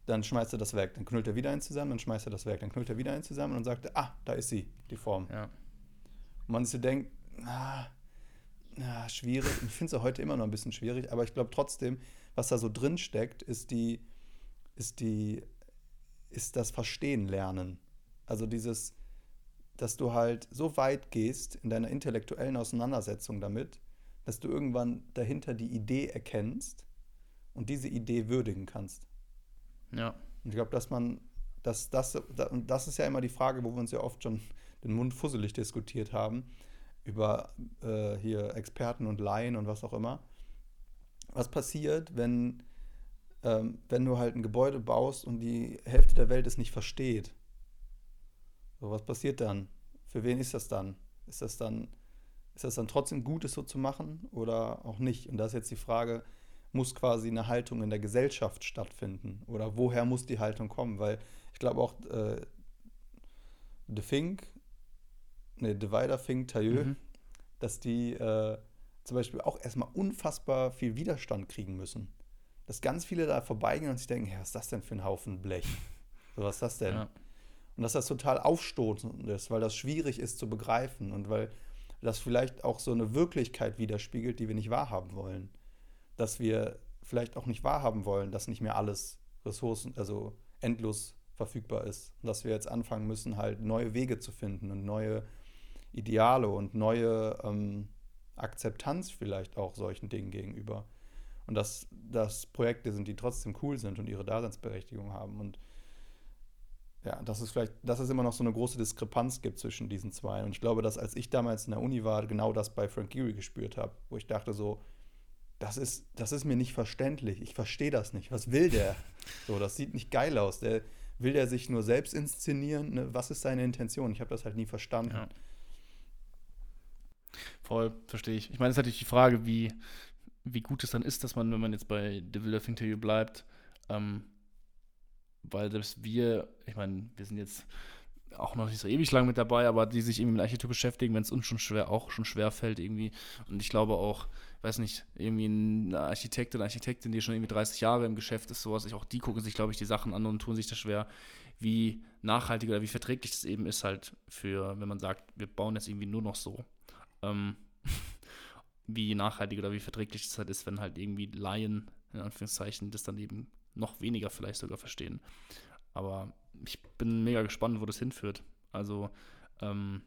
Dann schmeißt er das weg. Dann knüllt er wieder eins zusammen, dann schmeißt er das weg. Dann knüllt er wieder eins zusammen und sagt, ah, da ist sie, die Form. Ja. Und man sich so denkt, ah, ja, schwierig. Ich finde es heute immer noch ein bisschen schwierig, aber ich glaube trotzdem, was da so drin steckt, ist die, ist die, ist das Verstehen lernen. Also dieses, dass du halt so weit gehst in deiner intellektuellen Auseinandersetzung damit, dass du irgendwann dahinter die Idee erkennst und diese Idee würdigen kannst. Ja. Und ich glaube, dass man, dass das, und das ist ja immer die Frage, wo wir uns ja oft schon den Mund fusselig diskutiert haben, über äh, hier Experten und Laien und was auch immer. Was passiert, wenn, ähm, wenn du halt ein Gebäude baust und die Hälfte der Welt es nicht versteht? So, was passiert dann? Für wen ist das dann? Ist das dann, ist das dann trotzdem gut, es so zu machen oder auch nicht? Und da ist jetzt die Frage, muss quasi eine Haltung in der Gesellschaft stattfinden? Oder woher muss die Haltung kommen? Weil ich glaube auch, äh, De Fink, ne, Divider Fink, Tailleux, mhm. dass die äh, zum Beispiel auch erstmal unfassbar viel Widerstand kriegen müssen. Dass ganz viele da vorbeigehen und sich denken, ja, was ist das denn für ein Haufen Blech? So, was ist das denn? Ja. Und dass das total aufstoßend ist, weil das schwierig ist zu begreifen und weil das vielleicht auch so eine Wirklichkeit widerspiegelt, die wir nicht wahrhaben wollen dass wir vielleicht auch nicht wahrhaben wollen, dass nicht mehr alles Ressourcen, also endlos verfügbar ist. Und dass wir jetzt anfangen müssen, halt neue Wege zu finden und neue Ideale und neue ähm, Akzeptanz vielleicht auch solchen Dingen gegenüber. Und dass das Projekte sind, die trotzdem cool sind und ihre Daseinsberechtigung haben. Und ja, dass es vielleicht, dass es immer noch so eine große Diskrepanz gibt zwischen diesen zwei. Und ich glaube, dass als ich damals in der Uni war, genau das bei Frank Gehry gespürt habe, wo ich dachte so, das ist, das ist mir nicht verständlich. Ich verstehe das nicht. Was will der? So, das sieht nicht geil aus. Der, will der sich nur selbst inszenieren? Ne? Was ist seine Intention? Ich habe das halt nie verstanden. Ja. Voll, verstehe ich. Ich meine, es ist natürlich die Frage, wie, wie gut es dann ist, dass man, wenn man jetzt bei The Will of Interview bleibt, ähm, weil selbst wir, ich meine, wir sind jetzt auch noch nicht so ewig lang mit dabei, aber die sich irgendwie mit Architektur beschäftigen, wenn es uns schon schwer, auch schon schwer fällt irgendwie. Und ich glaube auch, weiß nicht, irgendwie eine Architektin, eine Architektin, die schon irgendwie 30 Jahre im Geschäft ist, sowas, ich, auch die gucken sich, glaube ich, die Sachen an und tun sich das schwer, wie nachhaltig oder wie verträglich das eben ist halt für, wenn man sagt, wir bauen jetzt irgendwie nur noch so. Ähm, wie nachhaltig oder wie verträglich das halt ist, wenn halt irgendwie Laien, in Anführungszeichen, das dann eben noch weniger vielleicht sogar verstehen. Aber ich bin mega gespannt, wo das hinführt. Also, ähm,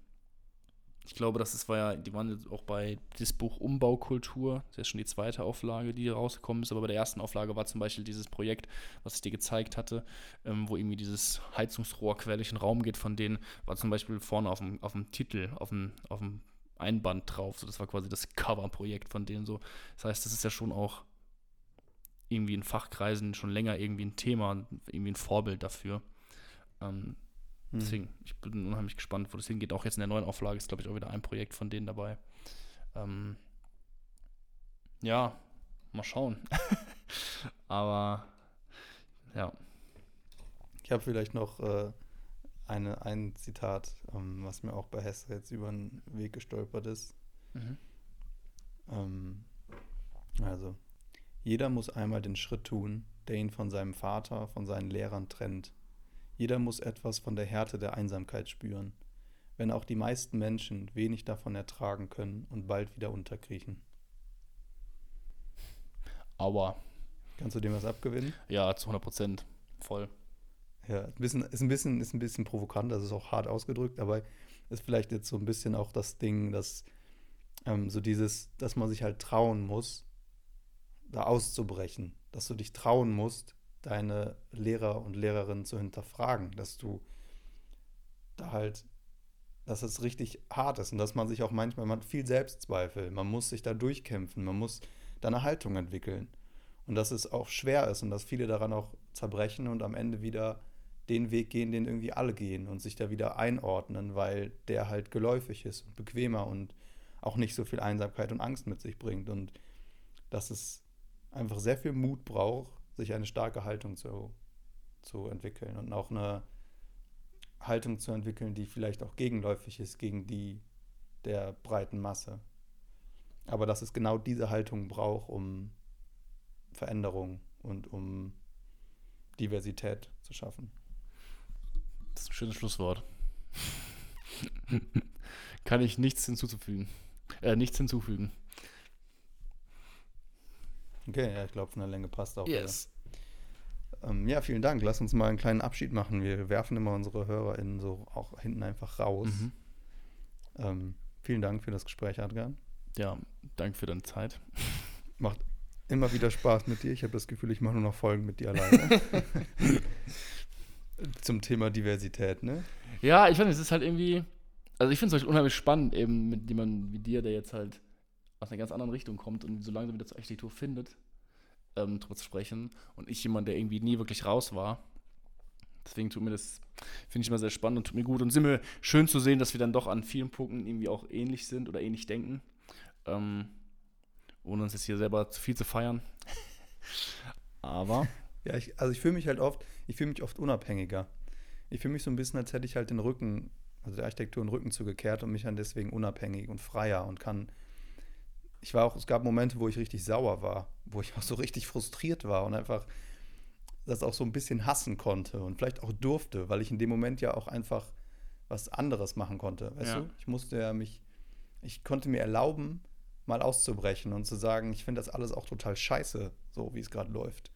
ich glaube, das ist, war ja, die waren jetzt auch bei das Buch Umbaukultur, das ist schon die zweite Auflage, die rausgekommen ist, aber bei der ersten Auflage war zum Beispiel dieses Projekt, was ich dir gezeigt hatte, ähm, wo irgendwie dieses Heizungsrohr quer durch den Raum geht, von denen war zum Beispiel vorne auf dem, auf dem Titel, auf dem, auf dem Einband drauf. So, das war quasi das Cover-Projekt von denen so. Das heißt, das ist ja schon auch irgendwie in Fachkreisen schon länger irgendwie ein Thema, irgendwie ein Vorbild dafür. Ähm, hm. Deswegen, ich bin unheimlich gespannt, wo das hingeht. Auch jetzt in der neuen Auflage ist, glaube ich, auch wieder ein Projekt von denen dabei. Ähm, ja, mal schauen. Aber ja. Ich habe vielleicht noch äh, eine, ein Zitat, ähm, was mir auch bei Hesse jetzt über den Weg gestolpert ist. Mhm. Ähm, also, jeder muss einmal den Schritt tun, der ihn von seinem Vater, von seinen Lehrern trennt. Jeder muss etwas von der Härte der Einsamkeit spüren, wenn auch die meisten Menschen wenig davon ertragen können und bald wieder unterkriechen. Aber. Kannst du dem was abgewinnen? Ja, zu 100 Prozent. Voll. Ja, ein bisschen, ist, ein bisschen, ist ein bisschen provokant, das ist auch hart ausgedrückt, aber ist vielleicht jetzt so ein bisschen auch das Ding, dass ähm, so dieses, dass man sich halt trauen muss, da auszubrechen, dass du dich trauen musst, deine Lehrer und Lehrerinnen zu hinterfragen, dass du da halt, dass es richtig hart ist und dass man sich auch manchmal, man hat viel Selbstzweifel, man muss sich da durchkämpfen, man muss da eine Haltung entwickeln und dass es auch schwer ist und dass viele daran auch zerbrechen und am Ende wieder den Weg gehen, den irgendwie alle gehen und sich da wieder einordnen, weil der halt geläufig ist und bequemer und auch nicht so viel Einsamkeit und Angst mit sich bringt und dass es einfach sehr viel Mut braucht, sich eine starke Haltung zu, zu entwickeln und auch eine Haltung zu entwickeln, die vielleicht auch gegenläufig ist gegen die der breiten Masse. Aber dass es genau diese Haltung braucht, um Veränderung und um Diversität zu schaffen. Das ist ein schönes Schlusswort. Kann ich nichts hinzuzufügen. Äh, nichts hinzufügen. Okay, ja, ich glaube, von der Länge passt auch. Yes. Ähm, ja, vielen Dank. Lass uns mal einen kleinen Abschied machen. Wir werfen immer unsere HörerInnen so auch hinten einfach raus. Mhm. Ähm, vielen Dank für das Gespräch, Adrian. Ja, danke für deine Zeit. Macht immer wieder Spaß mit dir. Ich habe das Gefühl, ich mache nur noch Folgen mit dir alleine. Zum Thema Diversität, ne? Ja, ich finde, es ist halt irgendwie, also ich finde es unheimlich spannend, eben mit jemandem wie dir, der jetzt halt aus einer ganz anderen Richtung kommt und so langsam wieder zur Architektur findet, ähm, drüber zu sprechen. Und ich jemand, der irgendwie nie wirklich raus war. Deswegen tut mir das, finde ich immer sehr spannend und tut mir gut. Und es ist schön zu sehen, dass wir dann doch an vielen Punkten irgendwie auch ähnlich sind oder ähnlich denken. Ähm, ohne uns jetzt hier selber zu viel zu feiern. Aber. Ja, ich, also ich fühle mich halt oft, ich fühle mich oft unabhängiger. Ich fühle mich so ein bisschen, als hätte ich halt den Rücken, also der Architektur den Rücken zugekehrt und mich dann deswegen unabhängig und freier und kann. Ich war auch, es gab Momente, wo ich richtig sauer war, wo ich auch so richtig frustriert war und einfach das auch so ein bisschen hassen konnte und vielleicht auch durfte, weil ich in dem Moment ja auch einfach was anderes machen konnte. Weißt Ja. du? Ich musste ja mich, ich konnte mir erlauben, mal auszubrechen und zu sagen, ich finde das alles auch total scheiße, so wie es gerade läuft.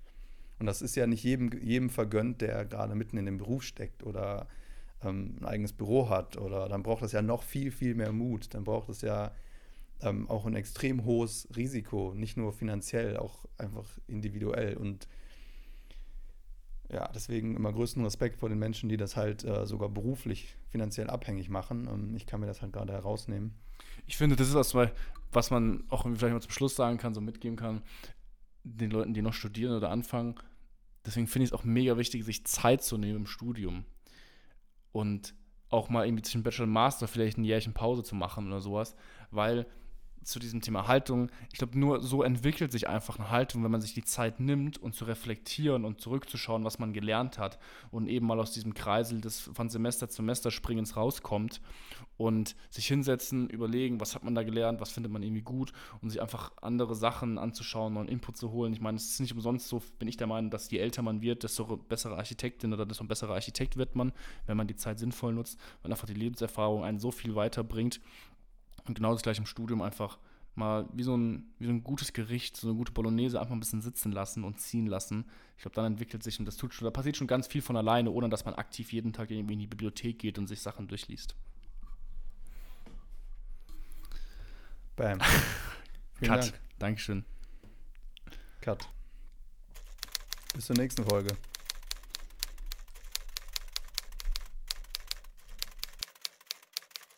Und das ist ja nicht jedem, jedem vergönnt, der gerade mitten in dem Beruf steckt oder ähm, ein eigenes Büro hat. Oder dann braucht es ja noch viel, viel mehr Mut. Dann braucht es ja ähm, auch ein extrem hohes Risiko, nicht nur finanziell, auch einfach individuell. Und ja, deswegen immer größten Respekt vor den Menschen, die das halt äh, sogar beruflich finanziell abhängig machen. Ähm, ich kann mir das halt gerade herausnehmen. Ich finde, das ist was, was man auch vielleicht mal zum Schluss sagen kann, so mitgeben kann, den Leuten, die noch studieren oder anfangen. Deswegen finde ich es auch mega wichtig, sich Zeit zu nehmen im Studium. Und auch mal irgendwie zwischen Bachelor und Master vielleicht ein Jährchen Pause zu machen oder sowas. Weil zu diesem Thema Haltung, ich glaube, nur so entwickelt sich einfach eine Haltung, wenn man sich die Zeit nimmt und zu reflektieren und zurückzuschauen, was man gelernt hat und eben mal aus diesem Kreisel des von Semester zu Semester Springens rauskommt und sich hinsetzen, überlegen, was hat man da gelernt, was findet man irgendwie gut und sich einfach andere Sachen anzuschauen und Input zu holen. Ich meine, es ist nicht umsonst so, bin ich der Meinung, dass je älter man wird, desto bessere Architektin oder desto besserer Architekt wird man, wenn man die Zeit sinnvoll nutzt, weil einfach die Lebenserfahrung einen so viel weiterbringt. Und genau das gleiche im Studium einfach mal wie so, ein, wie so ein gutes Gericht, so eine gute Bolognese einfach ein bisschen sitzen lassen und ziehen lassen. Ich glaube, dann entwickelt sich und das tut schon, da passiert schon ganz viel von alleine, ohne dass man aktiv jeden Tag irgendwie in die Bibliothek geht und sich Sachen durchliest. Bam. Cut. Dank. Dankeschön. Cut. Bis zur nächsten Folge.